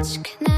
much can